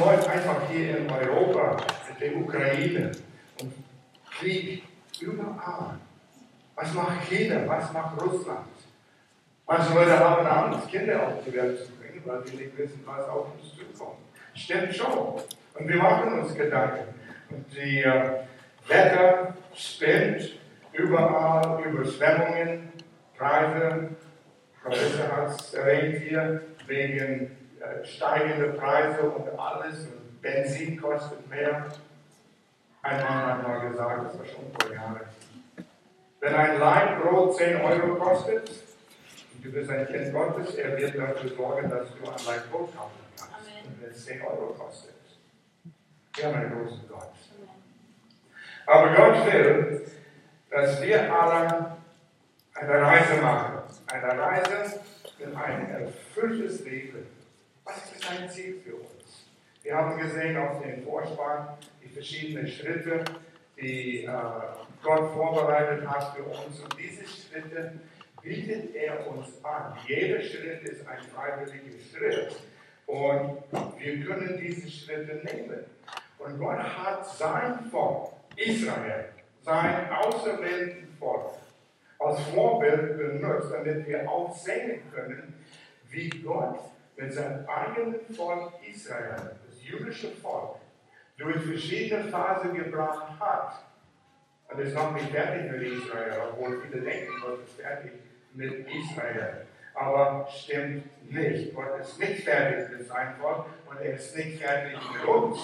Läuft einfach hier in Europa mit der Ukraine und Krieg überall? Was macht China? Was macht Russland? Manche Leute haben Angst, Kinder auf die Welt zu bringen, weil sie nicht wissen, was auf uns zukommt. Stimmt schon. Und wir machen uns Gedanken. Und die äh, Wetter spinnt überall, Überschwemmungen, Preise. Professor hat es erwähnt hier, wegen äh, steigender Preise und alles. Und Benzin kostet mehr. Ein Mann hat mal gesagt, das war schon vor Jahren. Wenn ein Leib Brot 10 Euro kostet, und du bist ein Kind Gottes, er wird dafür sorgen, dass du ein Leib Brot kaufen kannst. Und wenn es 10 Euro kostet. Wir haben einen großen Gott. Aber Gott will, dass wir alle eine Reise machen. Eine Reise in ein erfülltes Leben. Was ist ein Ziel für uns? Wir haben gesehen auf dem Vorspann die verschiedenen Schritte, die äh, Gott vorbereitet hat für uns. Und diese Schritte bietet er uns an. Jeder Schritt ist ein freiwilliger Schritt. Und wir können diese Schritte nehmen. Und Gott hat sein Volk, Israel, sein auserwählten Volk, als Vorbild benutzt, damit wir auch sehen können, wie Gott mit seinem eigenen Volk Israel, das jüdische Volk, durch verschiedene Phasen gebracht hat. Und es ist noch nicht fertig mit Israel, obwohl viele denken, Gott ist fertig mit Israel. Aber stimmt nicht. Gott ist nicht fertig mit seinem Volk und er ist nicht fertig mit uns.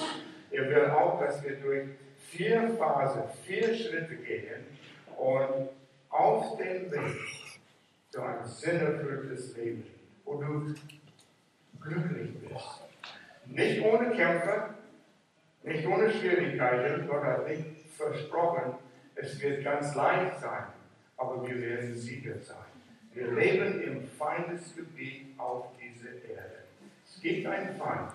Er will auch, dass wir durch vier Phasen, vier Schritte gehen und auf dem Weg zu einem sinnerfülltes Leben, wo du glücklich bist. Nicht ohne Kämpfe, nicht ohne Schwierigkeiten. Gott hat nicht versprochen, es wird ganz leicht sein, aber wir werden Sieger sein. Wir leben im Feindesgebiet auf dieser Erde. Es gibt einen Feind,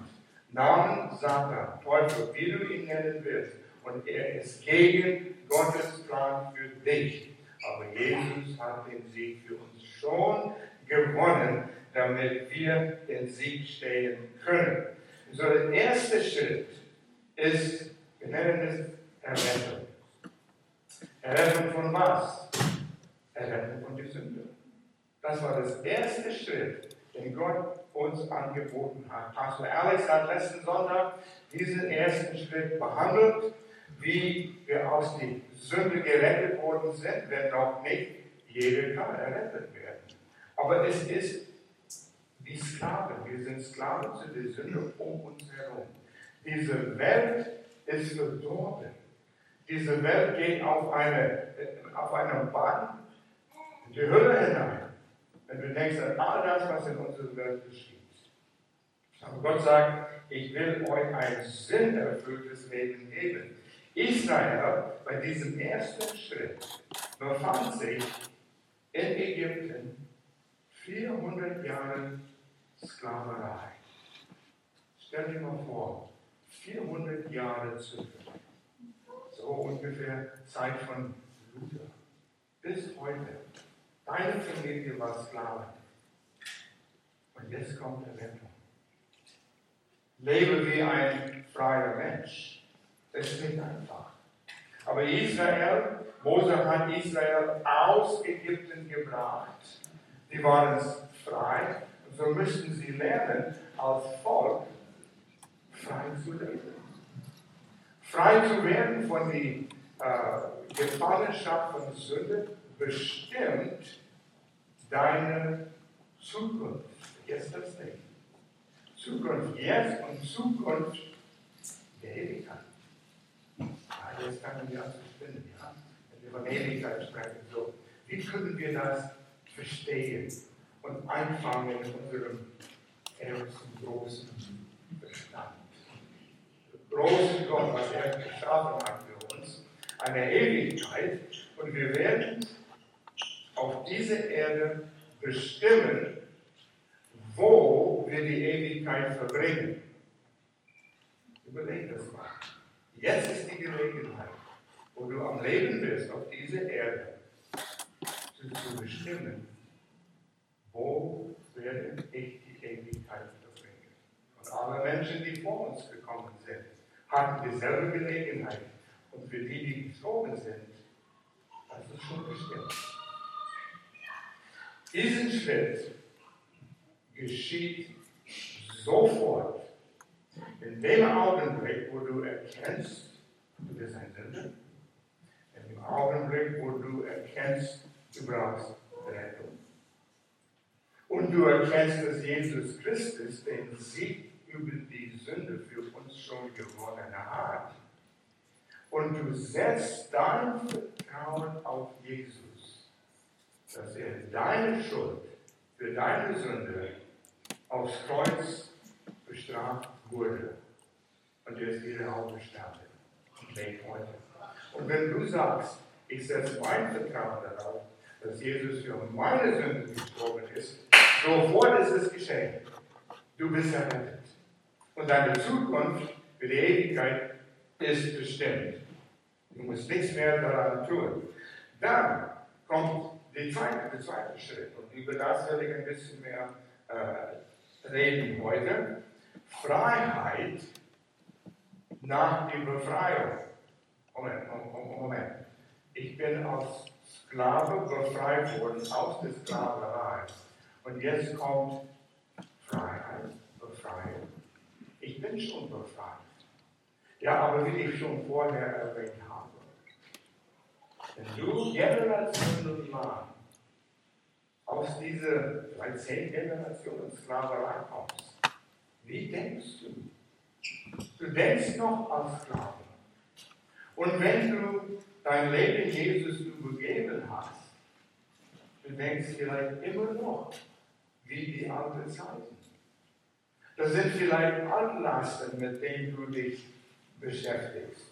Namen Satan, Teufel, wie du ihn nennen willst. Und er ist gegen Gottes Plan für dich. Aber Jesus hat den Sieg für uns schon gewonnen, damit wir den Sieg stehen können. So der erste Schritt ist, wir nennen es Errettung. Errettung von was? Errettung von der Sünde. Das war das erste Schritt, den Gott uns angeboten hat. Pastor Alex hat letzten Sonntag diesen ersten Schritt behandelt, wie wir aus der Sünde gerettet worden sind, wenn noch nicht jeder kann errettet werden. Aber es ist wie Sklaven. Wir sind Sklaven zu der Sünde um uns herum. Diese Welt ist verdorben. Diese Welt geht auf eine, auf eine Bahn in die Hölle hinein. Wenn du denkst an all das, was in unserer Welt geschieht. Aber Gott sagt, ich will euch ein sinnerfülltes Leben geben. Israel bei diesem ersten Schritt befand sich in Ägypten 400 Jahre Sklaverei. Stell dir mal vor, 400 Jahre zurück. So ungefähr Zeit von Luther. Bis heute. Deine Familie war Sklave. Und jetzt kommt der Rettung. Lebe wie ein freier Mensch. Das ist nicht einfach. Aber Israel, Mose hat Israel aus Ägypten gebracht. Die waren frei. So müssten sie lernen, als Volk frei zu leben. Frei zu werden von der äh, Gefangenschaft von Sünde bestimmt deine Zukunft. Vergiss das nicht. Zukunft jetzt und Zukunft der Ewigkeit. Ja, jetzt kann man ja spinnen, ja? wenn wir von Ewigkeit sprechen. So, wie können wir das verstehen und einfangen in unserem ersten großen Bestand? Der große Gott, was er geschaffen hat für uns, eine Ewigkeit, und wir werden auf dieser Erde bestimmen, wo wir die Ewigkeit verbringen. Überleg das mal. Jetzt ist die Gelegenheit, wo du am Leben bist, auf dieser Erde, zu bestimmen, wo werde ich die Ewigkeit verbringen. Und alle Menschen, die vor uns gekommen sind, hatten dieselbe Gelegenheit. Und für die, die gestorben sind, das ist schon bestimmt. Diesen Schritt geschieht sofort. In dem Augenblick, wo du erkennst, du bist ein Sünder, in dem Augenblick, wo du erkennst, du brauchst Rettung. Und du erkennst, dass Jesus Christus den Sieg über die Sünde für uns schon gewonnen hat. Und du setzt dein Vertrauen auf Jesus, dass er deine Schuld für deine Sünde aufs Kreuz bestraft wurde. Und er ist wieder lebt heute. Und wenn du sagst, ich setze mein Vertrauen darauf, dass Jesus für meine Sünden gestorben ist, sofort ist es geschehen. Du bist errettet. Und deine Zukunft für die Ewigkeit ist bestimmt. Du musst nichts mehr daran tun. Dann kommt die zweite, der zweite Schritt. Und über das werde ich ein bisschen mehr äh, reden heute. Freiheit nach der Befreiung. Moment, Moment. Ich bin als Sklave befreit worden aus der Sklaverei. Und jetzt kommt Freiheit, Befreiung. Ich bin schon befreit. Ja, aber wie ich schon vorher erwähnt habe, wenn du Generationen lang aus dieser vielleicht zehn Generationen Sklaverei kommst, wie denkst du? Du denkst noch als Sklave. Und wenn du dein Leben Jesus übergeben hast, du denkst vielleicht immer noch wie die alten Zeiten. Das sind vielleicht Altlasten, mit denen du dich beschäftigst.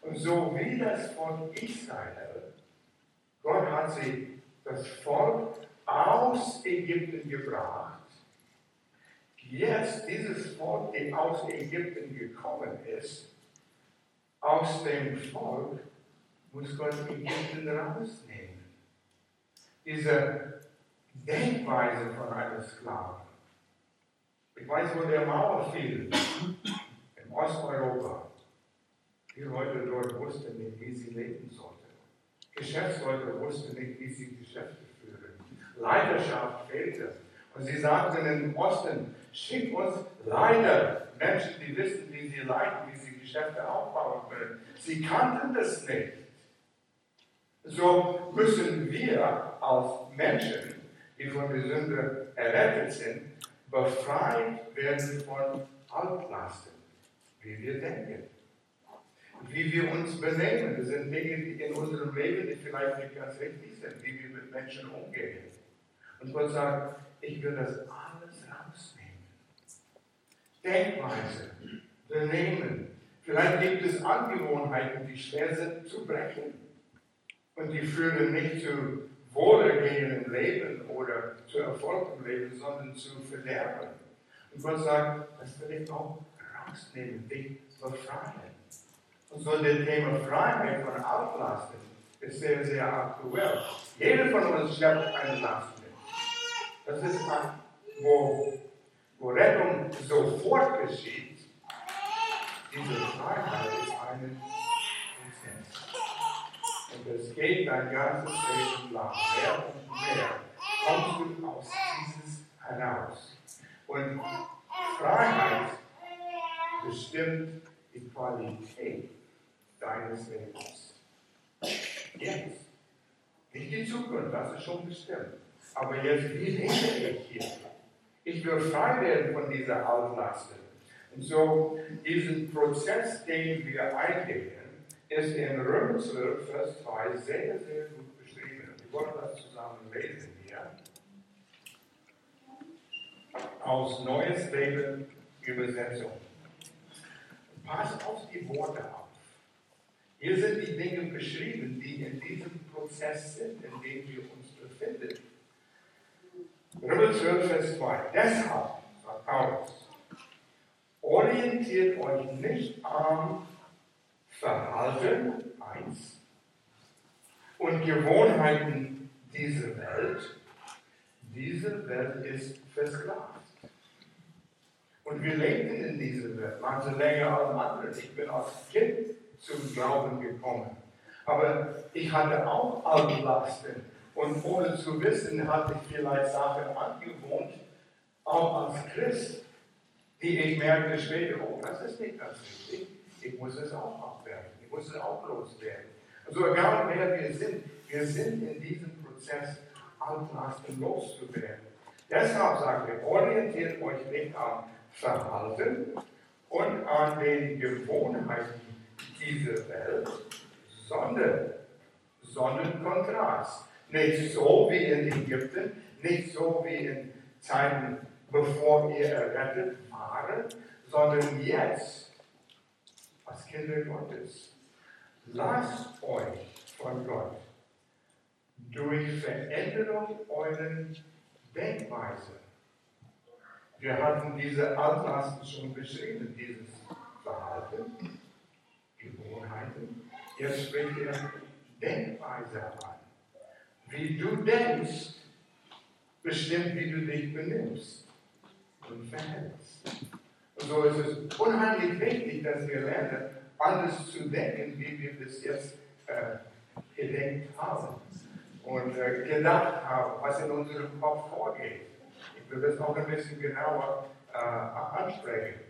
Und so wie das von Israel, Gott hat sie, das Volk aus Ägypten gebracht, jetzt dieses Volk, das aus Ägypten gekommen ist, aus dem Volk muss Gott Ägypten rausnehmen. Diese Denkweise von einem Sklaven. Ich weiß, wo der Mauer fiel, in Osteuropa. Die Leute dort wussten nicht, wie sie leben sollten. Geschäftsleute wussten nicht, wie sie Geschäfte führen. Leiterschaft fehlte. Und sie sagten im Osten, schick uns Leiter, Menschen, die wissen, wie sie leiten, wie sie Geschäfte aufbauen können. Sie kannten das nicht. So müssen wir als Menschen, die von der Sünde errettet sind, befreit werden von Altlasten, wie wir denken, wie wir uns benehmen. Das sind Dinge, die in unserem Leben die vielleicht nicht ganz richtig sind, wie wir mit Menschen umgehen. Und Gott sagt, ich will das alles rausnehmen. Denkweise, Benehmen. Vielleicht gibt es Angewohnheiten, die schwer sind zu brechen. Und die führen nicht zu Wohlergehen im Leben oder zu Erfolg im Leben, sondern zu Verderben. Und Gott sagt, das will ich auch rausnehmen, dich befreien. Und so das Thema Freiheit von Altlasten ist sehr, sehr aktuell. Jeder von uns schleppt eine Last mit. Das ist, wo, wo Rettung sofort geschieht. Diese Freiheit ist eine es geht dein ganzes Leben lang, mehr und mehr, kommst du aus dieses heraus. Und Freiheit bestimmt die Qualität deines Lebens. Jetzt. Nicht die Zukunft, das ist schon bestimmt. Aber jetzt, wie lebe ich hier? Ich will frei werden von dieser Altlasten. Und so diesen Prozess, den wir eingehen, ist in Römer 12, Vers 2 sehr, sehr gut beschrieben. Wir wollen das zusammen lesen hier. Aus Neues Leben Übersetzung. Pass auf die Worte auf. Hier sind die Dinge beschrieben, die in diesem Prozess sind, in dem wir uns befinden. Römer 12, Vers 2. Deshalb, sagt Paulus, orientiert euch nicht an Verhalten, eins, und Gewohnheiten dieser Welt. Diese Welt ist versklavt. Und wir lebten in dieser Welt, manche länger als andere. Ich bin als Kind zum Glauben gekommen. Aber ich hatte auch Altlasten. Und ohne zu wissen, hatte ich vielleicht Sachen angewohnt, auch als Christ, die ich merkte später, oh, das ist nicht ganz richtig. Ich muss es auch abwerfen. Ich muss es auch loswerden. Also egal wer wir sind, wir sind in diesem Prozess, Altlasten loszuwerden. Deshalb sagen wir, orientiert euch nicht am Verhalten und an den Gewohnheiten dieser Welt, sondern Sonnenkontrast. Nicht so wie in Ägypten, nicht so wie in Zeiten, bevor ihr errettet wart, sondern jetzt als Kinder Gottes. Lasst euch von Gott durch Veränderung euren Denkweise. Wir hatten diese Altlasten schon beschrieben, dieses Verhalten, Gewohnheiten. Jetzt spricht er Denkweise an. Wie du denkst, bestimmt, wie du dich benimmst und verhältst. Und so ist es unheimlich wichtig, dass wir lernen, anders zu denken, wie wir bis jetzt äh, gedenkt haben und äh, gedacht haben, was in unserem Kopf vorgeht. Ich will das noch ein bisschen genauer äh, ansprechen.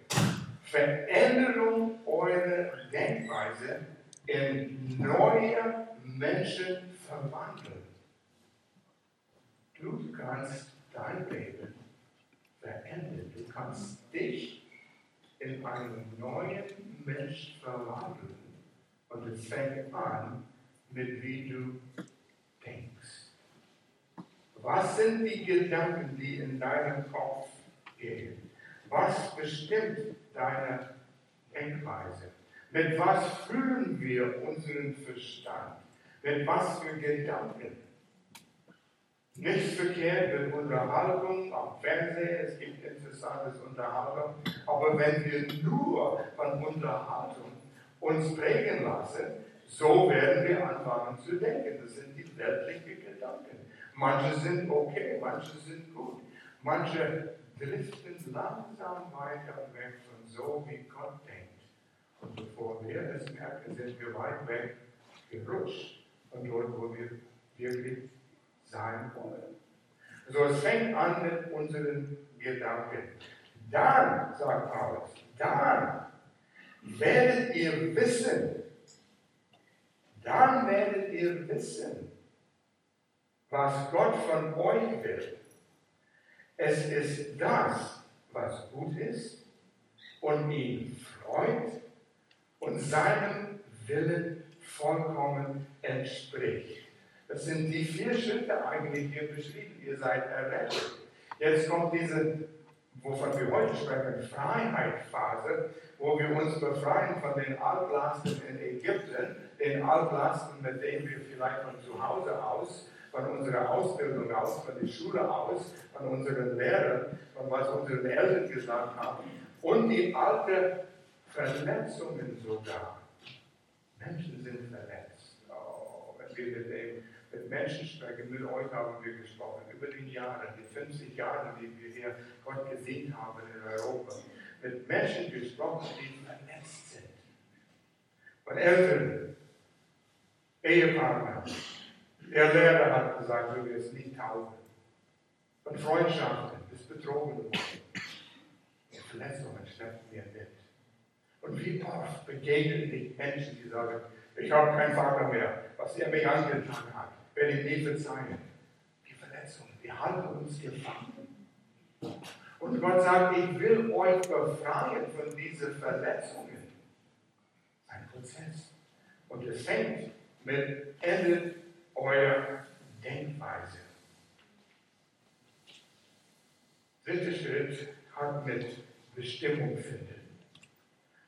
Veränderung eurer Denkweise in neue Menschen verwandeln. Du kannst dein Leben verändern. Du kannst dich in einen neuen Mensch verwandeln. Und es fängt an mit wie du denkst. Was sind die Gedanken, die in deinem Kopf gehen? Was bestimmt deine Denkweise? Mit was fühlen wir unseren Verstand? Mit was für Gedanken? Nichts verkehrt mit Unterhaltung am Fernsehen, es gibt interessantes Unterhaltung, aber wenn wir nur von Unterhaltung uns prägen lassen, so werden wir anfangen zu denken. Das sind die weltlichen Gedanken. Manche sind okay, manche sind gut. Manche driften langsam weiter weg von so, wie Gott denkt. Und bevor wir es merken, sind wir weit weg gerutscht von dort, wo wir wirklich sein wollen. So, es fängt an mit unseren Gedanken. Dann, sagt Paulus, dann werdet ihr wissen, dann werdet ihr wissen, was Gott von euch will. Es ist das, was gut ist und ihn freut und seinem Willen vollkommen entspricht. Das sind die vier Schritte eigentlich hier beschrieben. Ihr seid errettet. Jetzt kommt diese, wovon wir heute sprechen, Freiheitsphase, wo wir uns befreien von den Altlasten in Ägypten, den Altlasten, mit denen wir vielleicht von zu Hause aus, von unserer Ausbildung aus, von der Schule aus, von unseren Lehrern, von was unsere Eltern gesagt haben und die alten Verletzungen sogar. Menschen sind verletzt. Oh, wenn wir mit, dem, mit Menschen sprechen, mit euch haben wir gesprochen, über die Jahre, die 50 Jahre, die wir hier Gott gesehen haben in Europa, mit Menschen gesprochen, die verletzt sind. Von Eltern, Ehepartner. Der Lehrer hat gesagt, du wirst nicht taugen. Von Freundschaften, bist betrogen worden. Verletzungen schleppen wir mit. Und wie oft begegnen dich Menschen, die sagen, ich habe keinen Vater mehr, was er mir angetan hat, werde ich nie verzeihen. Die Verletzungen, die halten uns gefangen. Und Gott sagt, ich will euch befreien von diesen Verletzungen. Ein Prozess. Und es fängt mit endet eurer Denkweise. Dritter Schritt hat mit Bestimmung finden.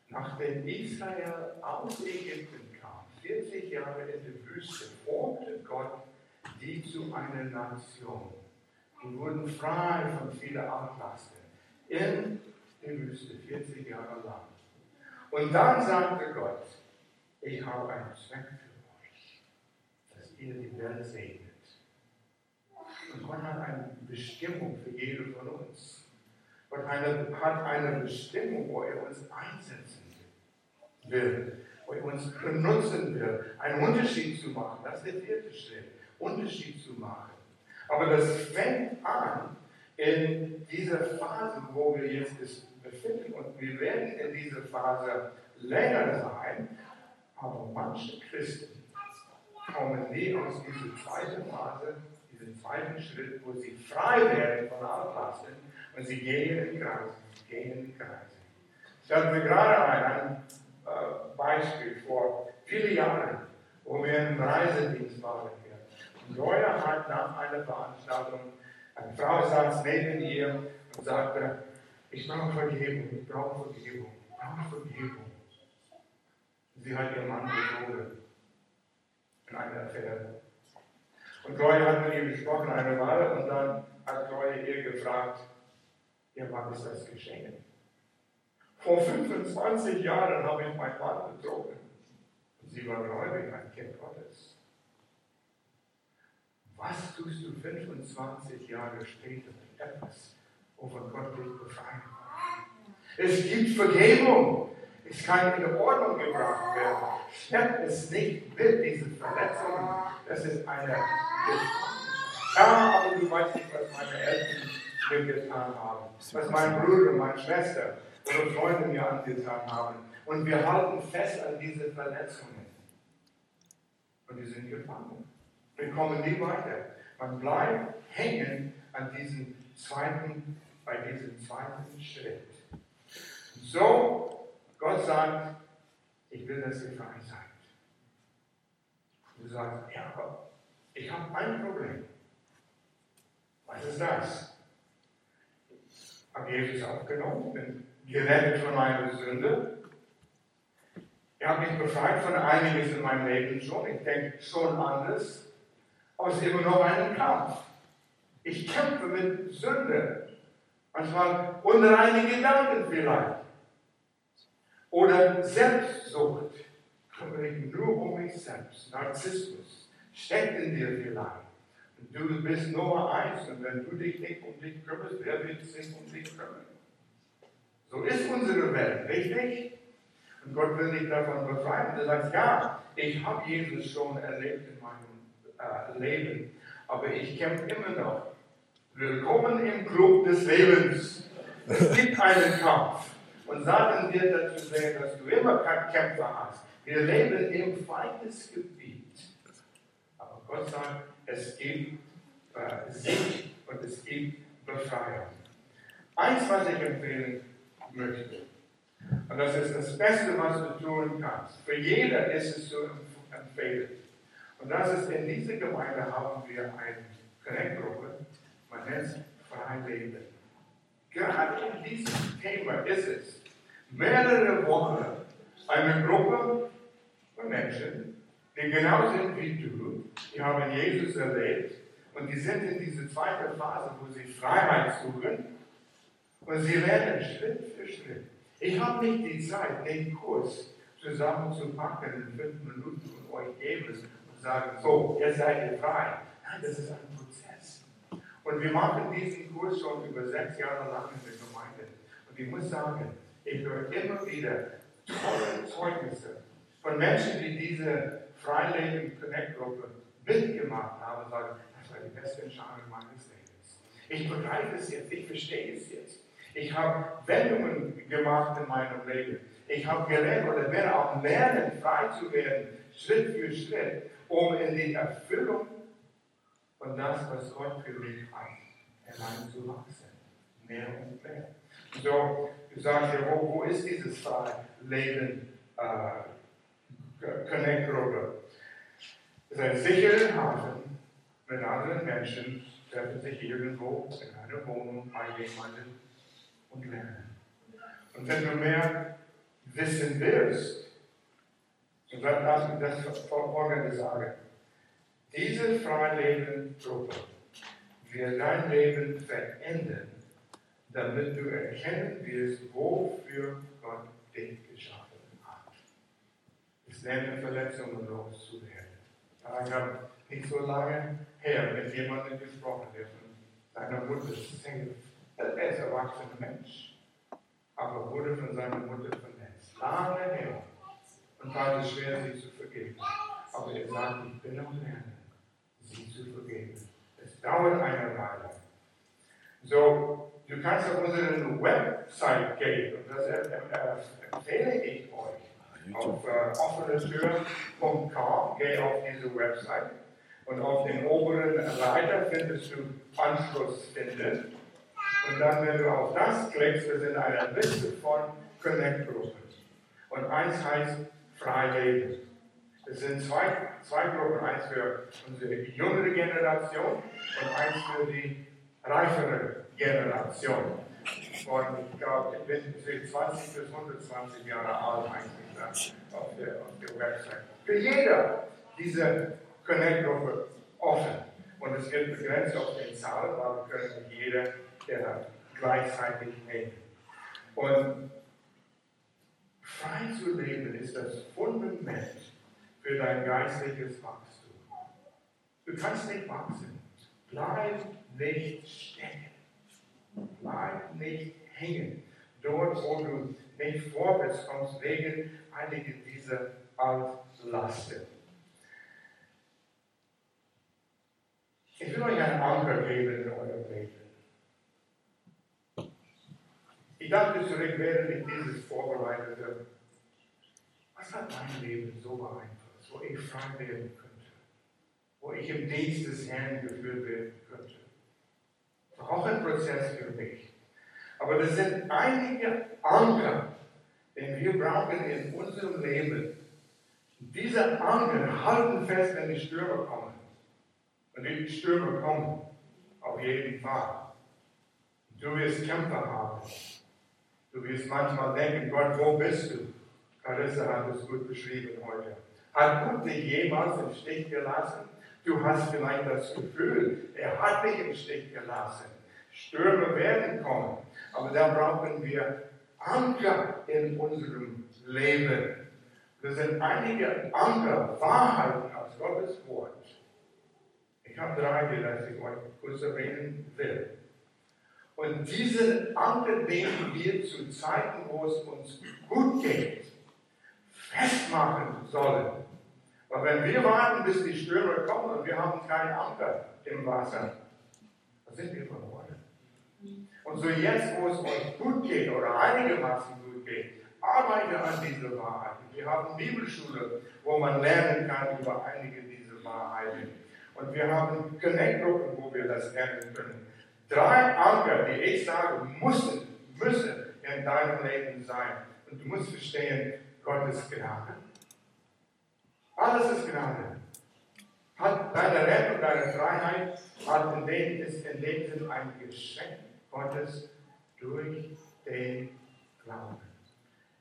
Nachdem Israel aus Ägypten 40 Jahre in der Wüste, formte Gott die zu einer Nation. Die wurden frei von vielen Antlasten in der Wüste, 40 Jahre lang. Und dann sagte Gott, ich habe einen Zweck für euch, dass ihr die Welt segnet. Und Gott hat eine Bestimmung für jeden von uns. Gott hat eine Bestimmung, wo er uns einsetzen will, uns benutzen will, einen Unterschied zu machen. Das ist der vierte Schritt, Unterschied zu machen. Aber das fängt an in dieser Phase, wo wir jetzt befinden und wir werden in dieser Phase länger sein, aber manche Christen kommen nie aus dieser zweiten Phase, diesen zweiten Schritt, wo sie frei werden von Altlasten und sie gehen in Kreise, gehen in Kreise. Ich hatte mir gerade ein, ein äh, Beispiel vor vielen Jahren, wo wir im Reisedienst waren hier. Und Joya hat nach einer Veranstaltung, eine Frau saß neben ihr und sagte, ich brauche Vergebung, ich brauche Vergebung, ich brauche Vergebung. Sie hat ihren Mann betrogen in einer Affäre. Und Gloria hat mit ihr gesprochen eine Weile und dann hat Gloria ihr gefragt, ja, wann ist das geschehen? Vor 25 Jahren habe ich meinen Mann betrogen. Sie war gläubig, ein Kind Gottes. Was tust du 25 Jahre später mit etwas, wovon Gott dich befreien kann? Es gibt Vergebung. Es kann in Ordnung gebracht werden. Schleppt es nicht mit, diese Verletzungen. Das ist eine Ja, aber du weißt nicht, was meine Eltern mir getan haben. Was mein Bruder, meine Schwester oder Freunde mir angetan haben. Und wir halten fest an diese Verletzungen. Und die sind gefangen. Wir kommen nie weiter. Man bleibt hängen an diesem zweiten, bei diesem zweiten Schritt. So Gott sagt, ich will, dass ihr frei seid. Du sagst, ja, aber ich habe ein Problem. Was ist das? Habe Jesus aufgenommen, gerettet von meiner Sünde. Er hat mich befreit von einiges in meinem Leben schon. Ich denke schon anders. Aber es ist immer noch ein Kampf. Ich kämpfe mit Sünde. Manchmal unreine Gedanken vielleicht. Oder Selbstsucht. Kümmere dich nur um mich selbst. Narzissmus steckt in dir vielleicht. Und du bist Nummer eins. Und wenn du dich nicht um dich kümmerst, wer wird sich um dich kümmern? So ist unsere Welt, richtig? Und Gott will dich davon befreien. Du sagst, ja, ich habe Jesus schon erlebt in meinem äh, Leben, aber ich kämpfe immer noch. Willkommen im Club des Lebens. Es gibt einen Kampf. Und Satan wird dazu sehen, dass du immer Kämpfer hast. Wir leben im Feindesgebiet. Aber Gott sagt, es gibt äh, Sieg und es gibt Befreiung. Eins, was ich empfehlen möchte, und das ist das Beste, was du tun kannst. Für jeder ist es zu empfehlen. Und das ist, in dieser Gemeinde haben wir eine Connect-Gruppe, man nennt es Freileben. Gerade in diesem Thema ist es, mehrere Wochen eine Gruppe von Menschen, die genau sind wie du, die haben Jesus erlebt und die sind in dieser zweiten Phase, wo sie Freiheit suchen und sie lernen Schritt für Schritt. Ich habe nicht die Zeit, den Kurs zusammenzupacken in fünf Minuten und euch geben und sagen, so, jetzt seid ihr frei. Nein, das ist ein Prozess. Und wir machen diesen Kurs schon über sechs Jahre lang in der Gemeinde. Und ich muss sagen, ich höre immer wieder tolle Zeugnisse von Menschen, die diese Freileben Connect Gruppe mitgemacht haben sagen, das war die beste Entscheidung meines Lebens. Ich begreife es jetzt, ich verstehe es jetzt. Ich habe Wendungen gemacht in meinem Leben. Ich habe gelernt oder werde auch lernen, frei zu werden, Schritt für Schritt, um in die Erfüllung von das, was Gott für mich hat, hineinzuwachsen. Mehr und mehr. So, du sagst ja, wo, wo ist dieses Leben äh, Connect-Gruppe? Es ist ein sicherer Hafen mit anderen Menschen, treffen sich irgendwo in einer Wohnung bei jemandem und lernen. Und wenn du mehr wissen willst, und dann lass mich das folgende sagen. Diese Freileben-Gruppe wird dein Leben verändern damit du erkennen wirst, wofür Gott dich geschaffen hat. Es lernen Verletzungen loszuwerden. Ich habe nicht so lange her mit jemandem gesprochen, der von seiner Mutter Single Er ist erwachsener Mensch, aber wurde von seiner Mutter verletzt. Lange her. Und fand es schwer, sie zu vergeben. Aber er sagt, ich bin am Lernen, sie zu vergeben. Es dauert eine Weile. So, du kannst auf unsere Website gehen und das empfehle ich euch. Auf äh, offenetür.com, geh auf diese Website und auf den oberen Reiter findest du Anschluss finden. Und dann, wenn du auf das klickst, wir sind eine Liste von Connect-Gruppen. Und eins heißt Freileben. Es sind zwei, zwei Gruppen, eins für unsere jüngere Generation und eins für die reifere Generation. Von, ich glaube, ich bin 20 bis 120 Jahre alt eigentlich auf der, auf der Website. Für jeder diese Connect-Gruppe offen. Und es gibt begrenzt auf den Zahlen, weil wir können nicht jeder, der gleichzeitig nehmen. Und frei zu leben ist das Fundament für dein geistliches Wachstum. Du kannst nicht wachsen. Bleib nicht stecken. Bleib nicht hängen. Dort, wo du nicht vorwärts kommst, wegen einiger dieser Altlasten. Ich will euch einen Anker geben in eurem Leben. Ich dachte zurück, während ich dieses vorbereitete, was hat mein Leben so beeinflusst, wo ich frei werden könnte, wo ich im Dienst des Herrn geführt werden könnte. War auch ein Prozess für mich. Aber das sind einige Anker, den wir brauchen in unserem Leben. Diese Anker halten fest, wenn die Stürme kommen. Und die Stürme kommen, auf jeden Fall. Du wirst Kämpfe haben. Du wirst manchmal denken, Gott, wo bist du? Carissa hat es gut beschrieben heute. Hat Gott dich jemals im Stich gelassen? Du hast vielleicht das Gefühl, er hat dich im Stich gelassen. Stürme werden kommen, aber da brauchen wir Anker in unserem Leben. Das sind einige Anker, Wahrheiten aus Gottes Wort ich habe drei, die ich euch kurz erwähnen will. Und diese Anker nehmen wir zu Zeiten, wo es uns gut geht, festmachen sollen. Weil wenn wir warten, bis die Stürme kommen und wir haben keinen Anker im Wasser, dann sind wir verloren. Und so jetzt, wo es euch gut geht oder einigermaßen gut geht, arbeite an dieser Wahrheit. Wir haben Bibelschule, wo man lernen kann über einige dieser Wahrheiten. Und wir haben Connect-Gruppen, wo wir das lernen können. Drei Anker, die ich sage, müssen, müssen in deinem Leben sein. Und du musst verstehen, Gottes Gnade. Alles ist Gnade. Hat deine Rettung, deine Freiheit, hat in dem, ist in dem Sinn ein Geschenk Gottes durch den Glauben.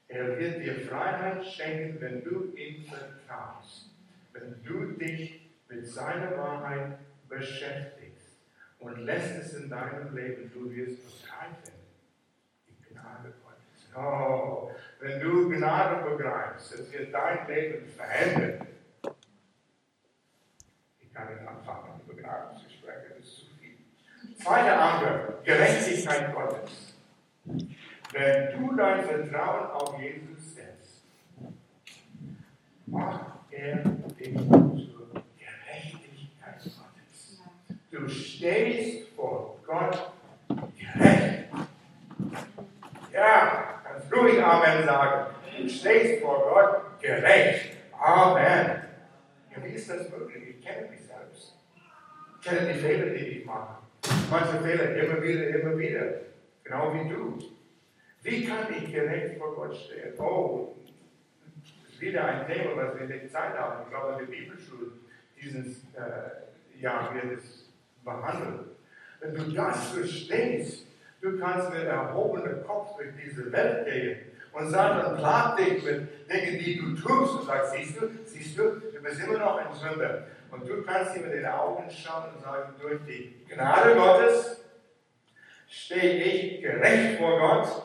Er wird dir Freiheit schenken, wenn du ihm vertraust. Wenn du dich mit seiner Wahrheit beschäftigst und lässt es in deinem Leben, du wirst begreifen, die Gnade Gottes. Oh, wenn du Gnade begreifst, es wird dein Leben verändern. Ich kann nicht anfangen, über Gnade zu sprechen, das ist zu viel. Zweiter Anker, Gerechtigkeit Gottes. Wenn du dein Vertrauen auf Jesus setzt, macht er dich Du stehst vor Gott gerecht. Ja, kannst ruhig Amen sagen. Du stehst vor Gott gerecht. Amen. Ja, wie ist das möglich? Ich kenne mich selbst. Ich kenne die Fehler, die ich mache. Manche Fehler immer wieder, immer wieder. Genau wie du. Wie kann ich gerecht vor Gott stehen? Oh, das ist wieder ein Thema, was wir nicht Zeit haben. Ich glaube, in der Bibelschule dieses äh, Jahr wird es behandelt. Wenn du das verstehst, du kannst mit erhobenem Kopf durch diese Welt gehen und Satan plagt dich mit Dingen, die du tust und sagst, siehst du, siehst du, du bist immer noch ein Sünder. Und du kannst ihm mit den Augen schauen und sagen, durch die Gnade Gottes stehe ich gerecht vor Gott.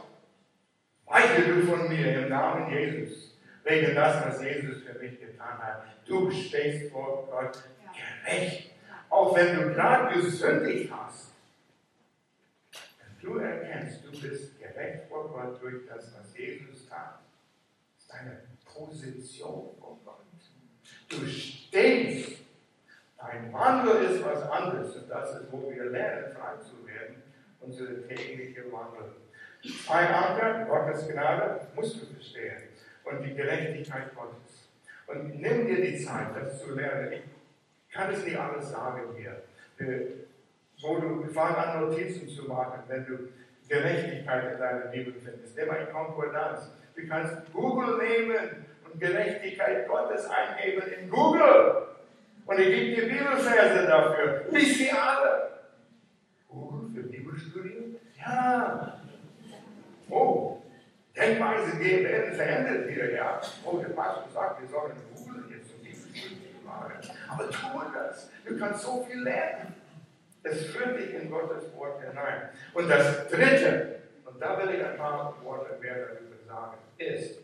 Weiche du von mir im Namen Jesus, wegen das, was Jesus für mich getan hat. Du stehst vor Gott gerecht. Auch wenn du gerade gesündigt hast, dann du erkennst, du bist gerecht vor Gott durch das, was Jesus tat. Ist deine Position vor Gott. Du stehst. Dein Wandel ist was anderes und das ist, wo wir lernen, frei zu werden, unsere tägliche Wandel. Ein Anker, Gottes Gnade, musst du verstehen. Und die Gerechtigkeit Gottes. Und nimm dir die Zeit, das zu lernen. Ich kann es nicht alles sagen hier. Äh, wo du fang an, Notizen zu machen, wenn du Gerechtigkeit in deiner Bibel findest. Nimm ein Konkordanz. Du kannst Google nehmen und Gerechtigkeit Gottes eingeben in Google. Und ich gebe dir Bibelverse dafür. Lies sie alle. Google für Bibelstudien? Ja. Oh, Denkweise werden verändert hier, ja. Oh, der Pastor sagt, wir sollen Google jetzt zum Bibelstudien machen. Aber tue das. Du kannst so viel lernen. Es führt dich in Gottes Wort hinein. Und das Dritte, und da will ich ein paar Worte mehr darüber sagen, ist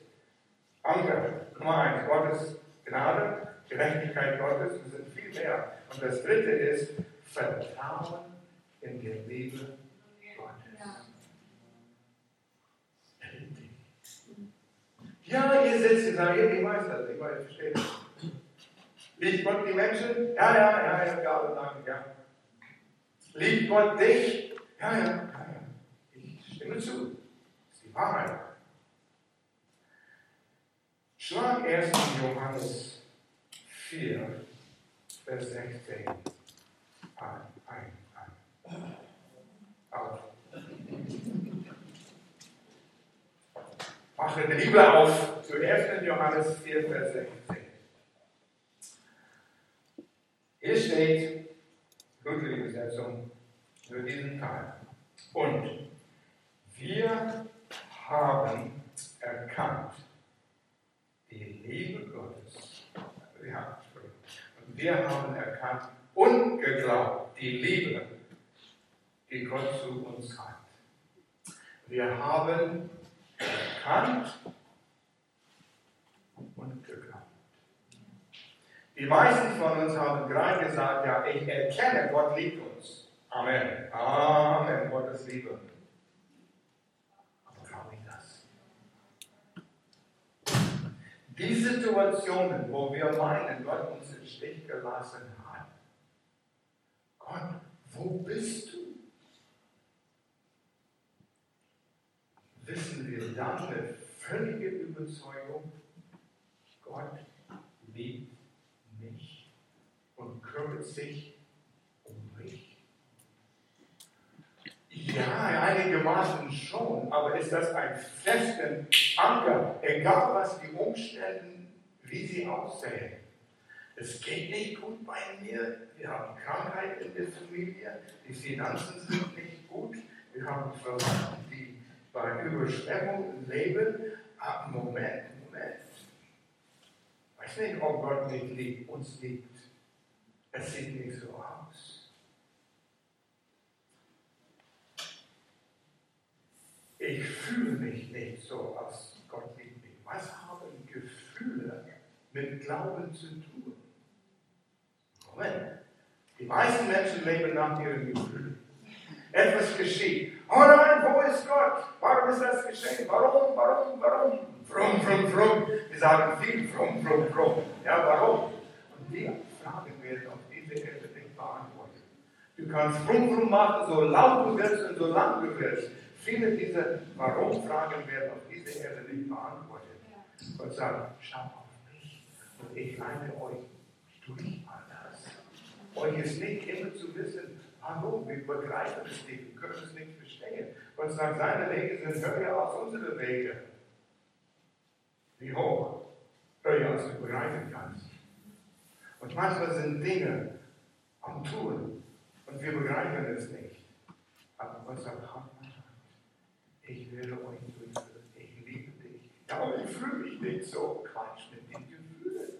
Anker. Nummer eins, Gottes Gnade, Gerechtigkeit Gottes, wir sind viel mehr. Und das Dritte ist Vertrauen in die Liebe Gottes. Ja, ihr sitzt und sagt, ich weiß das, ich weiß, ich verstehe das. Liebt Gott die Menschen? Ja, ja, ja, ja, ja, danke, ja. Liebt Gott dich? Ja, ja, ja, ja. Ich stimme zu. Das ist die Wahrheit. Schlag 1. Johannes 4, Vers 16 ein, ein, ein. Auf. Mache die Bibel auf zu 1. Johannes 4, Vers 16. Hier steht, Ludwig Übersetzung für diesen Teil. Und wir haben erkannt die Liebe Gottes. Ja, und wir haben erkannt und geglaubt die Liebe, die Gott zu uns hat. Wir haben erkannt und geglaubt. Die meisten von uns haben gerade gesagt, ja, ich erkenne, Gott liebt uns. Amen. Amen, Gottes Liebe. Aber glaube ich das? Die Situationen, wo wir meinen, Gott uns im Stich gelassen hat. Gott, wo bist du? Wissen wir dann eine völlige Überzeugung, Gott liebt mich und kümmert sich um mich? Ja, einigermaßen schon, aber ist das ein festen Anker, egal was die Umstände, wie sie aussehen? Es geht nicht gut bei mir, wir haben Krankheit in der Familie, die Finanzen sind nicht gut, wir haben Verwandte, die bei Überschwemmung leben. Ah, Moment, Moment. Ich weiß nicht, ob Gott nicht liebt, uns liebt. Es sieht nicht so aus. Ich fühle mich nicht so, als Gott liebt mich. Was haben Gefühle mit Glauben zu tun? Moment. Die meisten Menschen leben nach ihren Gefühlen. Etwas geschieht. Oh nein, wo ist Gott? Warum ist das geschehen? Warum, warum, warum? Frum, frum, frum. Wir sagen viel frum, frum, frum. Ja, warum? Und die Fragen werden auf diese Erde nicht beantwortet. Du kannst frum machen, so laut du willst und so lang du willst. Viele dieser Warum-Fragen werden auf dieser Erde nicht beantwortet. Gott sagt, schau auf mich und ich leite euch durch all das. Euch ist nicht immer zu wissen, Hallo, wir begreifen es nicht, wir können es nicht verstehen. Gott sagt, seine Wege sind höher als unsere Wege. Wie hoch? Höher als du begreifen kannst. Und manchmal sind Dinge am Tun und wir begreifen es nicht. Aber Gott sagt, ich werde euch durchführen, ich liebe dich. Aber ich fühle mich nicht so. Quatsch mit den Gefühlen.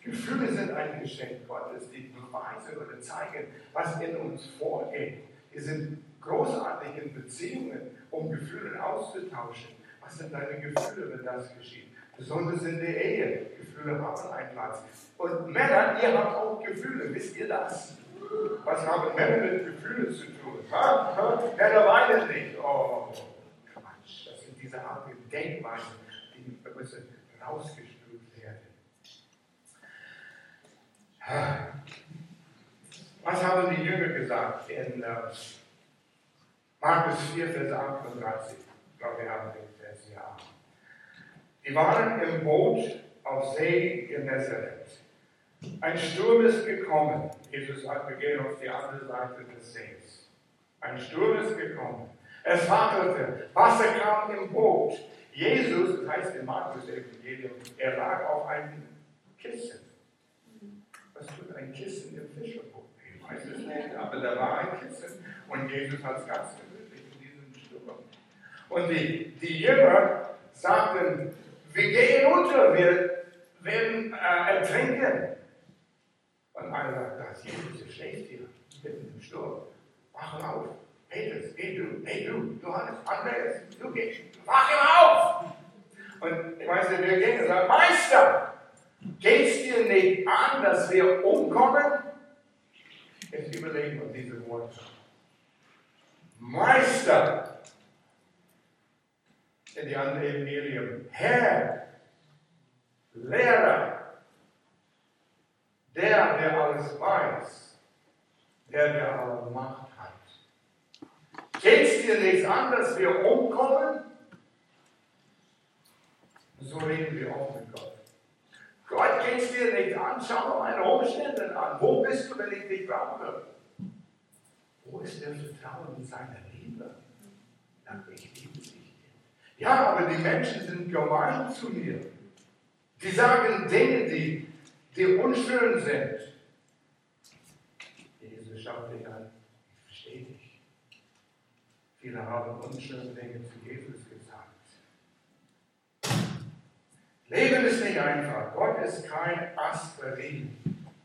Gefühle sind ein Geschenk Gottes, die beweisen oder zeigen, was in uns vorgeht. Wir sind großartig in Beziehungen, um Gefühle auszutauschen. Was sind deine Gefühle, wenn das geschieht? Besonders in der Ehe. Gefühle haben einen Platz. Und Männer, ihr habt auch Gefühle, wisst ihr das? Was haben Männer mit Gefühlen zu tun? Ha? Ha? Männer weinen nicht. Oh, Quatsch. Das sind diese Art von Denkweisen, die müssen rausgespült werden. Was haben die Jünger gesagt in uh, Markus 4, Vers 38? Ich glaube, wir haben den Vers hier. Die waren im Boot auf See Genezareth. Ein Sturm ist gekommen. Jesus sagt, wir gehen auf die andere Seite des Sees. Ein Sturm ist gekommen. Es wackelte. Wasser kam im Boot. Jesus, das heißt in Markus Evangelium, er lag auf einem Kissen. Was tut ein Kissen im Fischerboot? Ich weiß es nicht, aber da war ein Kissen und Jesus hat es ganz gemütlich in diesem Sturm. Und die, die Jünger sagten, wir gehen unter, wir werden äh, ertrinken. Und einer sagt, das Jesus, der schläft hier, mitten im Sturm. Wach auf. Petrus, geh du, hey du, Johannes, Andreas, du gehst, wach auf! Und ich weiß nicht, wir gehen und sagen, Meister, geht's dir nicht an, dass wir umkommen? Jetzt überlegen wir diese Worte. Meister, in die andere Evangelium, Herr, Lehrer, der, der alles weiß, der, der alle Macht hat. Geht's dir nichts an, dass wir umkommen? So reden wir auch mit Gott. Gott, geht's dir nicht an? Schau mal meine Umstände an. Wo bist du, wenn ich dich brauche? Wo ist der Vertrauen in seine Liebe? Ich liebe dich. Ja, aber die Menschen sind gemein zu mir. Die sagen Dinge, die, die unschön sind. Jesus schaut dich an. Ich verstehe dich. Viele haben unschöne Dinge zu Jesus gesagt. Leben ist nicht einfach. Gott ist kein Aspirin,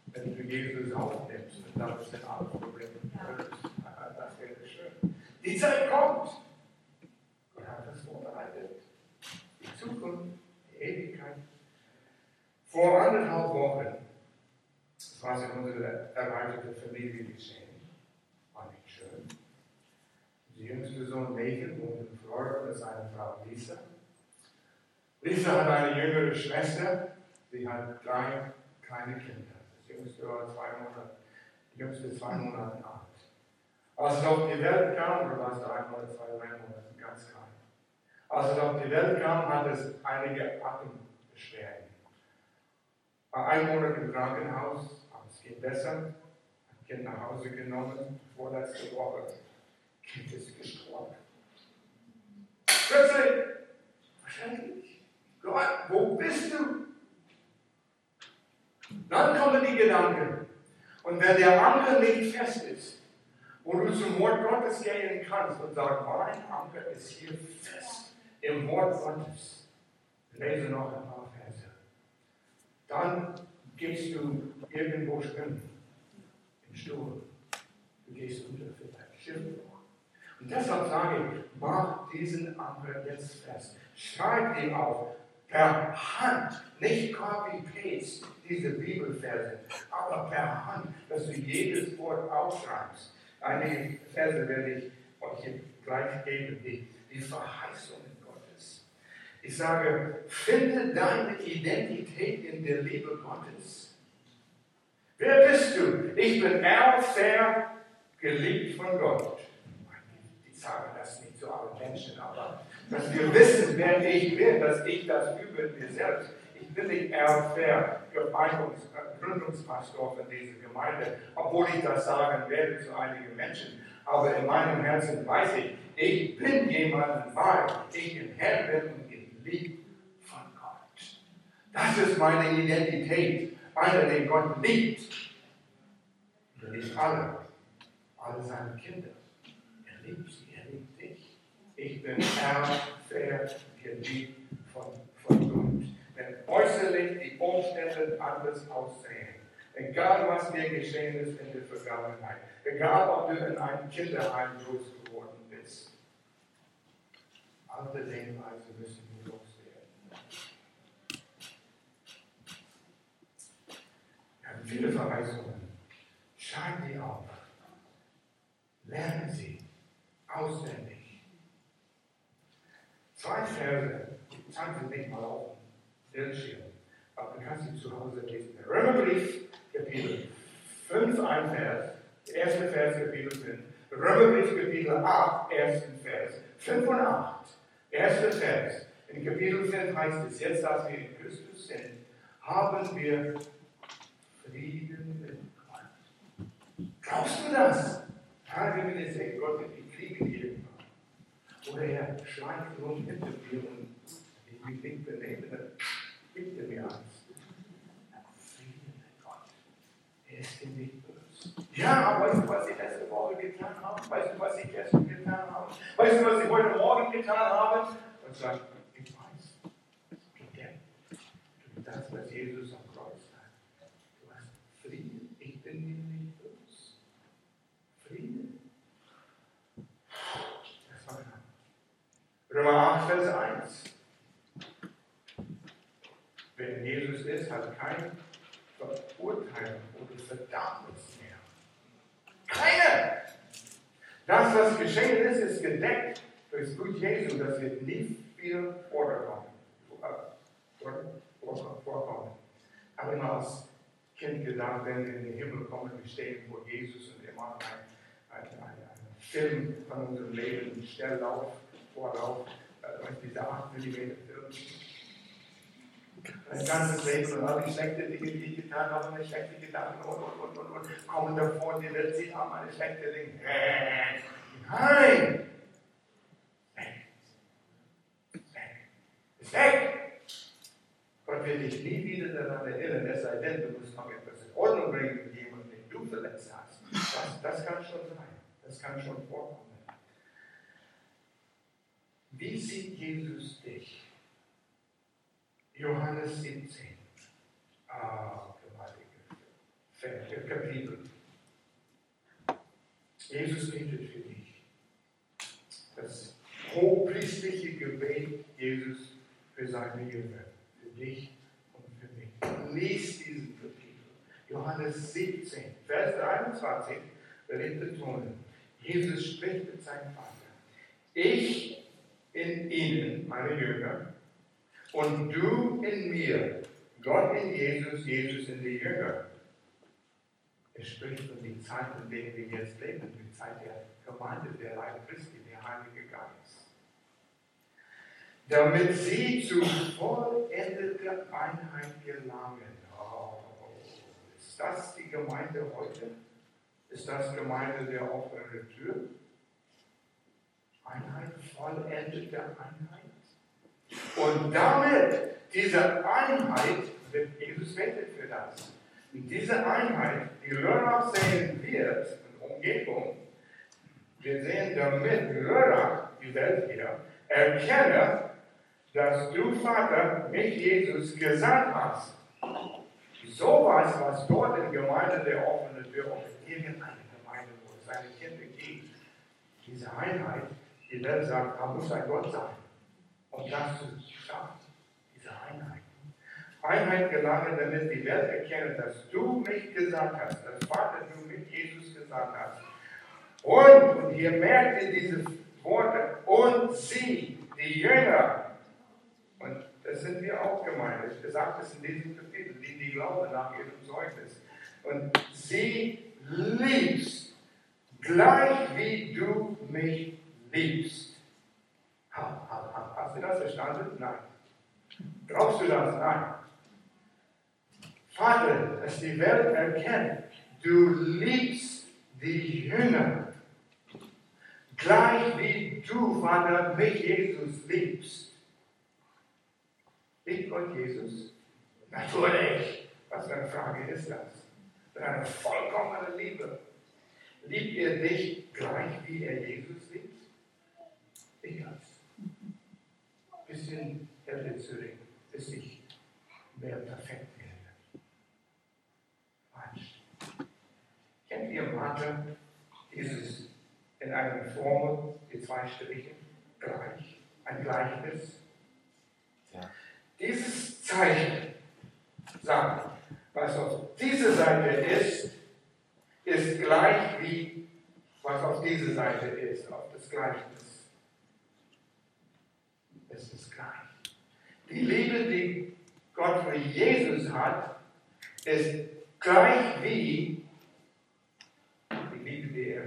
wenn du Jesus aufnimmst und dann ist ein Problem. Das wäre schön. Die Zeit kommt. Gott hat das vorbereitet. Die Zukunft, die Ewigkeit. Vor anderthalb Wochen, das war in unserer erweiterten Familie geschehen. War nicht schön. Der jüngste Sohn Nathan wohnt in Florida mit seiner Frau Lisa. Lisa hat eine jüngere Schwester, sie hat drei kleine Kinder. Das jüngste war zwei Monate, die jüngste zwei Monate alt. Als es auf die Welt kam, oder war es drei Monate, zwei, drei Monate, ganz klein. Als es auf die Welt kam, hat es einige Atembeschwerden. War ein Monat im Krankenhaus, aber es geht besser. Hat Kind nach Hause genommen, vorletzte Woche. Kind ist gestorben. Plötzlich, wahrscheinlich, Gott, wo bist du? Dann kommen die Gedanken. Und wenn der Anker nicht fest ist, wo du zum Wort Gottes gehen kannst und sagst, mein Anker ist hier fest im Wort Gottes. Lese noch ein paar Verse. Dann gehst du irgendwo schwimmen. Im Sturm. Du gehst unter für dein Schiff. Und deshalb sage ich, mach diesen Anker jetzt fest. Schreib ihn auf. Per Hand, nicht copy-paste diese Bibelverse, aber per Hand, dass du jedes Wort aufschreibst. Einige Verse werde ich euch gleich geben, die, die Verheißungen. Ich sage, finde deine Identität in der Liebe Gottes. Wer bist du? Ich bin erfair, geliebt von Gott. Die sagen das nicht zu allen Menschen, aber dass wir wissen, wer ich bin, dass ich das über mir selbst. Ich bin nicht erfair, Gründungspastor von dieser Gemeinde, obwohl ich das sagen werde zu einigen Menschen. Aber in meinem Herzen weiß ich, ich bin jemand, weil ich im Herrn bin und geliebt von Gott. Das ist meine Identität. Einer, den Gott liebt. Er liebt alle. Alle seine Kinder. Er liebt sie, er liebt dich. Ich bin erfair geliebt von, von Gott. Wenn äußerlich die Umstände anders aussehen, egal was dir geschehen ist in der Vergangenheit, egal ob du in einem Kinderheim groß geworden bist, alte Denkweise müssen wir loswerden. Wir haben viele Verheißungen. Schreiben Sie auf. Lernen Sie auswendig. Zwei Verse, zeigen Sie nicht mal auf dem Bildschirm, aber du kannst sie zu Hause lesen. Römerbrief, Kapitel 5, ein Vers, der erste Vers, Kapitel 5. Römerbrief, Kapitel 8, ersten Vers, 5 und 8. Erster Vers. In Kapitel 5 heißt es, jetzt, dass wir in Christus sind, haben wir Frieden mit Gott. Glaubst du das? Frage mir jetzt echt Gott, ich kriege irgendwann. Oder er schleicht rum hinter mir und ich mich nicht benehme, dann gibt er mir eins. Frieden mit Gott. Er ist in nicht böse. Ja, weißt du, was ich letzte Woche getan habe? Weißt du, was ich gestern getan habe? Weißt du, was ich heute Morgen getan habe? Und sagt, ich weiß. Gedenk. Du das, was Jesus am Kreuz hat. Du hast Frieden. Ich bin dir nicht böse. Frieden. Das war dann. Römer 8, Vers 1. Wer Jesus ist, hat keine Verurteilung oder Verdammnis mehr. Keine! Das, was geschehen ist, ist gedeckt durch das Blut Jesu, das wird nie wieder vorkommen. vorkommen. Aber immer als Kind gedacht, wenn wir in den Himmel kommen, wir stehen vor Jesus und er macht einen ein, ein, ein Film von unserem Leben, Schnelllauf, Vorlauf, äh, diese 8 mm Film. Ein ganzes Leben und all die schlechten Dinge, die ich getan habe, meine schlechten Gedanken und, und, und, und, und kommen davor, die Welt sieht, haben meine schlechten Dinge. Nein! Weg! Gott wird dich nie wieder daran erinnern, es sei denn, du musst noch etwas in Ordnung bringen mit du verletzt hast. Das kann schon sein. Das kann schon vorkommen. Wie sieht Jesus dich? Johannes 17. Ah, gewaltige Kapitel. Jesus betet für dich. Das hochpriestliche Gebet Jesus für seine Jünger, für dich und für mich. Lies diesen Kapitel. Johannes 17, Vers 23, will ich betonen. Jesus spricht mit seinem Vater. Ich in ihnen, meine Jünger, und du in mir. Gott in Jesus, Jesus in die Jünger. Er spricht von die Zeit, in der wir jetzt leben, die Zeit der Gemeinde, der Leib Christi, der Heilige Geist. Damit sie zu vollendeter Einheit gelangen. Oh, ist das die Gemeinde heute? Ist das Gemeinde der offenen Tür? Einheit, vollendete Einheit. Und damit, diese Einheit, Jesus betet für das, diese Einheit, die Lörrach sehen wird, in Umgebung, wir sehen damit Lörrach, die Welt hier, erkenne, dass du, Vater, mich, Jesus, gesandt hast. So was, dort in Gemeinde der offenen Tür oder irgendeine Gemeinde, wo es seine Kinder gibt, diese Einheit, die Welt sagt, da muss ein Gott sein. Und das schafft diese Einheit. Einheit gelangen, damit die Welt erkennt, dass du mich gesagt hast, dass Vater du mit Jesus gesagt hast. Und, und hier merkt ihr diese Worte, und sie, die Jünger, und das sind wir auch gemeint, ich gesagt es in diesem Kapitel, die, die glauben nach ihrem Zeugnis. Und sie liebst, gleich wie du mich liebst. Hast du das verstanden? Nein. Glaubst du das? Nein. Vater, dass die Welt erkennt, du liebst die Jünger. Gleich wie du, Vater, mich, Jesus, liebst. Liebt Gott Jesus? Natürlich. Was für eine Frage ist das? Mit einer vollkommenen Liebe. Liebt ihr dich gleich wie er Jesus liebt? Ich glaube bisschen Erde zurück, bis ich mehr perfekt werde. Falsch. Kennt ihr Mathe? Dieses in einer Formel, die zwei Striche, gleich, ein Gleichnis. Ja. Dieses Zeichen sagt, was auf dieser Seite ist, ist gleich wie was auf dieser Seite ist, auf das Gleichnis. Es ist gleich. Die Liebe, die Gott für Jesus hat, ist gleich wie die Liebe, die er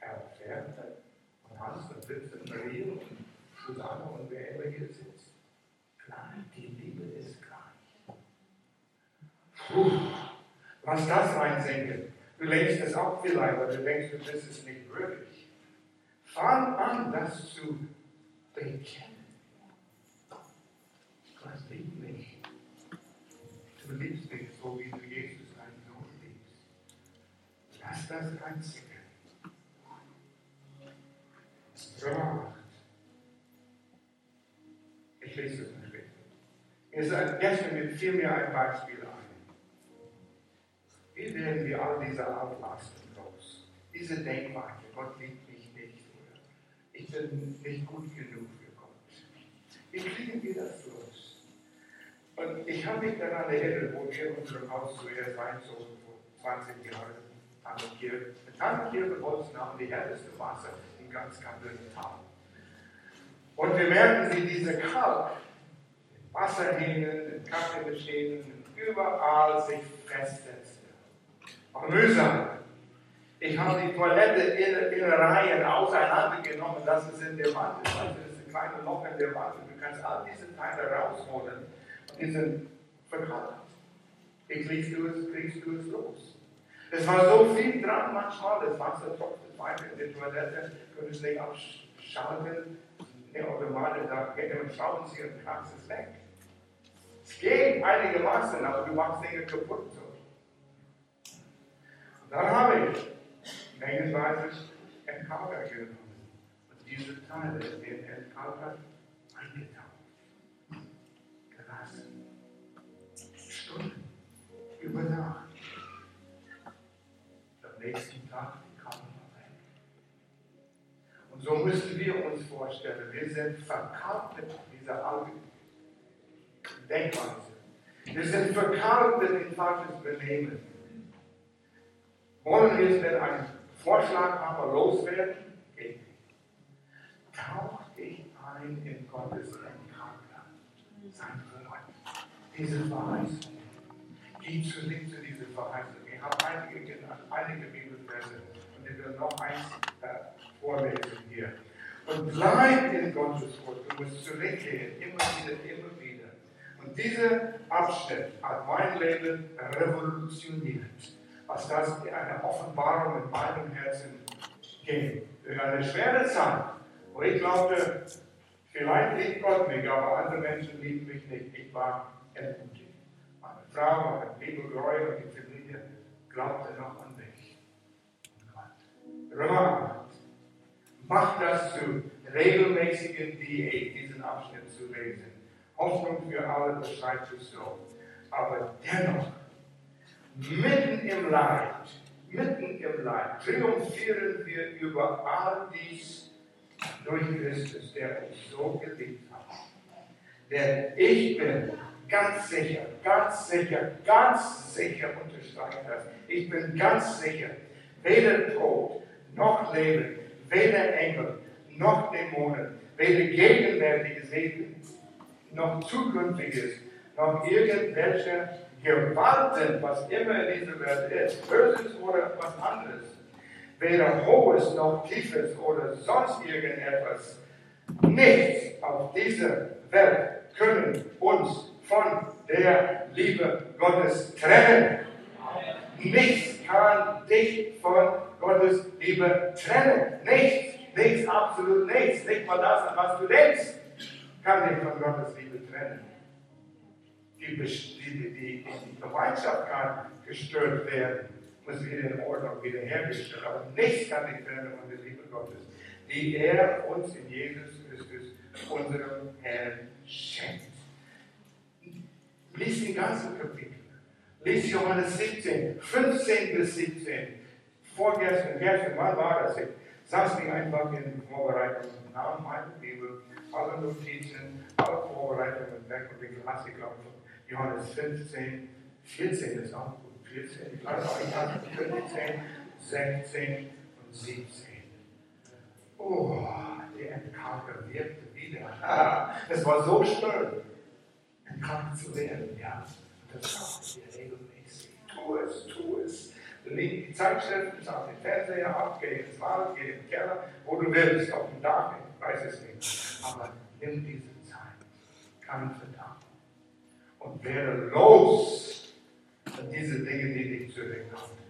erfährt von Hans und Fritz und Maria und Susanne und wer immer hier sitzt. Gleich, die Liebe ist gleich. Puh, was das reinsenken. Du lenkst es ab vielleicht, aber du denkst, du bist es nicht wirklich. Fang an, das zu bekennen. Gott liebt mich. Du liebst mich so, wie du Jesus deinen Sohn liebst. Lass das einzige. Römer 8. Ich lese es nicht. Seid gestern mit viel mehr ein Beispiel wie werden wir all diese Altlasten los? Diese Denkweise, Gott liebt mich nicht oder ich bin nicht gut genug für Gott. Wie kriegen wir das los? Und ich habe mich daran erinnert, wo wir in unserem Haus zuerst einzogen, vor 20 Jahren, Tannenkirche. Tannenkirche Holzen haben die härteste Wasser in ganz Kapellental. Und wir merken, wie diese Kalk, Wasserhähnen, Kaffeemaschinen, überall sich festsetzt auch mühsam. Ich habe die Toilette in, in Reihen auseinandergenommen, dass es in der Wand ist. Es ist ein kleines Loch in der Wand du kannst all diese Teile rausholen die sind verkauft. Wie kriegst du es, kriegst du es los? Es war so viel dran manchmal, das Wasser tropft weiter in die Toilette, können es nicht abschalten, automatisch da geht und schauen sie und kannst es weg. Es geht einigermaßen, aber du machst Dinge kaputt. So. Dann habe ich mengenweise Entkauter genommen und diese Teile in Entkauter eingetaucht, gelassen. Stunden über Nacht. Am nächsten Tag kam er weg. Und so müssen wir uns vorstellen, wir sind verkauft mit dieser alten Denkweise. Wir sind verkauft mit dem falschen Benehmen. Wollen wir jetzt denn einen Vorschlag aber loswerden? Geht nicht. Tauch dich ein in Gottes Wort, diese Verheißung. Geh zurück zu dieser Verheißung. Ich habe einige, einige Bibelverse und ich will noch eins äh, vorlesen hier. Und bleib in Gottes Wort. Du musst zurückgehen, immer wieder, immer wieder. Und dieser Abschnitt hat mein Leben revolutioniert als das eine Offenbarung in meinem Herzen ging. In einer schweren Zeit, wo ich glaubte, vielleicht liebt Gott mich, aber andere Menschen lieben mich nicht. Ich war entmutigt. Meine Frau, meine liebe die Familie glaubte noch an mich. Römer Mach das zu regelmäßigen Diät, diesen Abschnitt zu lesen. Hoffnung für alle beschreibt es so. Aber dennoch mitten im Leid, mitten im Leid, triumphieren wir über all dies durch Christus, der uns so geliebt hat. Denn ich bin ganz sicher, ganz sicher, ganz sicher, unterstreiche das, ich bin ganz sicher, weder Tod noch Leben, weder Engel noch Dämonen, weder gegenwärtiges Leben noch zukünftiges, noch irgendwelche Gewalten, was immer in dieser Welt ist, Böses oder was anderes, weder Hohes noch Tiefes oder sonst irgendetwas, nichts auf dieser Welt können uns von der Liebe Gottes trennen. Nichts kann dich von Gottes Liebe trennen. Nichts, nichts, absolut nichts. Nicht mal das, an was du denkst, kann dich von Gottes Liebe trennen die, die, die, die Gemeinschaft kann gestört werden, muss wieder in Ordnung wiederhergestellt Aber nichts kann die trennen von der Liebe Gottes, die er uns in Jesus Christus, unserem Herrn, schenkt. Lies die ganzen Kapitel. Lies Johannes 17, 15 bis 17. Vorgestern, gestern, wann war das? Ich saß mich einfach in Vorbereitung, nahm meine Bibel, alle Notizen, alle Vorbereitungen weg und ich las die, glaube Johannes 15, 14 ist auch gut. 14, ich weiß auch nicht, also 15, 16 und 17. Oh, der Entkranker wirkte wieder. Es war so schön, entkrankt zu werden, ja. Das sagt ihr regelmäßig. Tu es, tu es. Leg die Zeitschriften auf den Fernseher ab, geh ins Wald, geh in den Keller, wo du willst, auf dem Dach, ich weiß es nicht. Aber nimm diese Zeit. Keine Verdammung. Und werde los von diesen Dingen, die dich zurückhalten.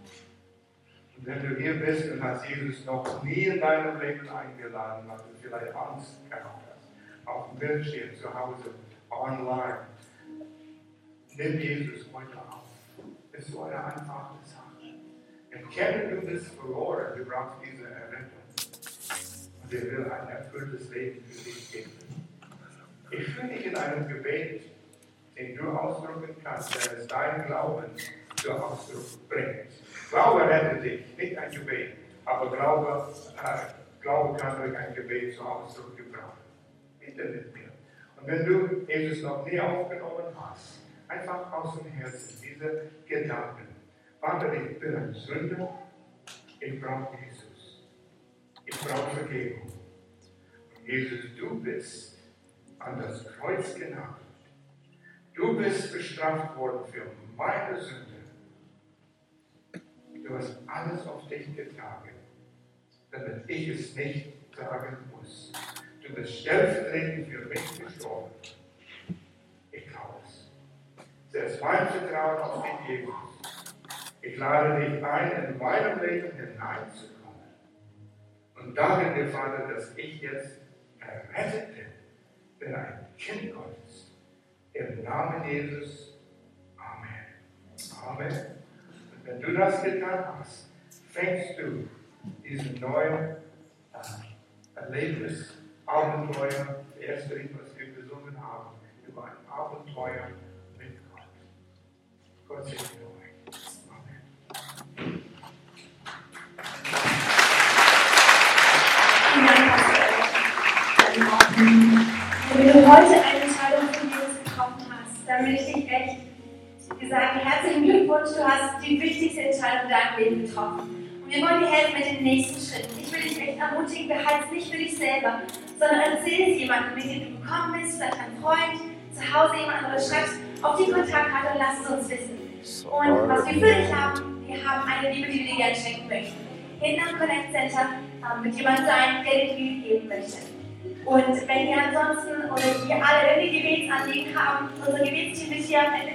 Und wenn du hier bist und hast Jesus noch nie in deinem Leben eingeladen, weil du vielleicht Angst gehabt hast, auf dem Bildschirm zu Hause, online, nimm Jesus heute auf. Es ist eine einfache Sache. Erkenne, du bist verloren, du brauchst diese Errettung. Und er will ein erfülltes Leben für dich geben. Ich fühle dich in einem Gebet, den du ausdrücken kannst, der es dein Glauben zur Ausdruck bringt. Glaube rettet dich, nicht ein Gebet, aber Glaube, äh, Glaube kann durch ein Gebet zur Ausdruck gebracht. Bitte mit mir. Und wenn du Jesus noch nie aufgenommen hast, einfach aus dem Herzen diese Gedanken. Vater, ich bin ein Sünder, ich brauche Jesus. Ich brauche Vergebung. Und Jesus, du bist an das Kreuz genagelt. Du bist bestraft worden für meine Sünde. Du hast alles auf dich getragen, damit ich es nicht tragen muss. Du bist stellvertretend für mich gestorben. Ich glaube es. Setz mein Vertrauen auf dich, Jesus. Ich lade dich ein, in meinem Leben hineinzukommen. Und dir, Vater, dass ich jetzt errettet bin. Bin ein Kind Gottes. Im Namen Jesus. Amen. Amen. Und wenn du das getan hast, fängst du diesen neuen äh, Erlebnis, Abenteuer, das erste Lied, was wir gesungen haben, über ein Abenteuer Wenn du heute eine Entscheidung für Jesus getroffen hast, dann will ich dich echt sagen, herzlichen Glückwunsch, du hast die wichtigste Entscheidung in getroffen. Und wir wollen dir helfen mit den nächsten Schritten. Ich will dich echt ermutigen, behalte es nicht für dich selber, sondern erzähl es jemandem, mit du gekommen bist, vielleicht einem Freund, zu Hause jemand anderes, schreibst auf die Kontaktkarte und lass es uns wissen. Und was wir für dich haben, wir haben eine Liebe, die wir dir gerne schenken möchten. Hinten am Connect Center ähm, wird jemand sein, der dir die Liebe geben möchte. Und wenn ihr ansonsten oder ihr alle irgendwie Gebetsanliegen haben, unser Gebetsteam ist hier am Ende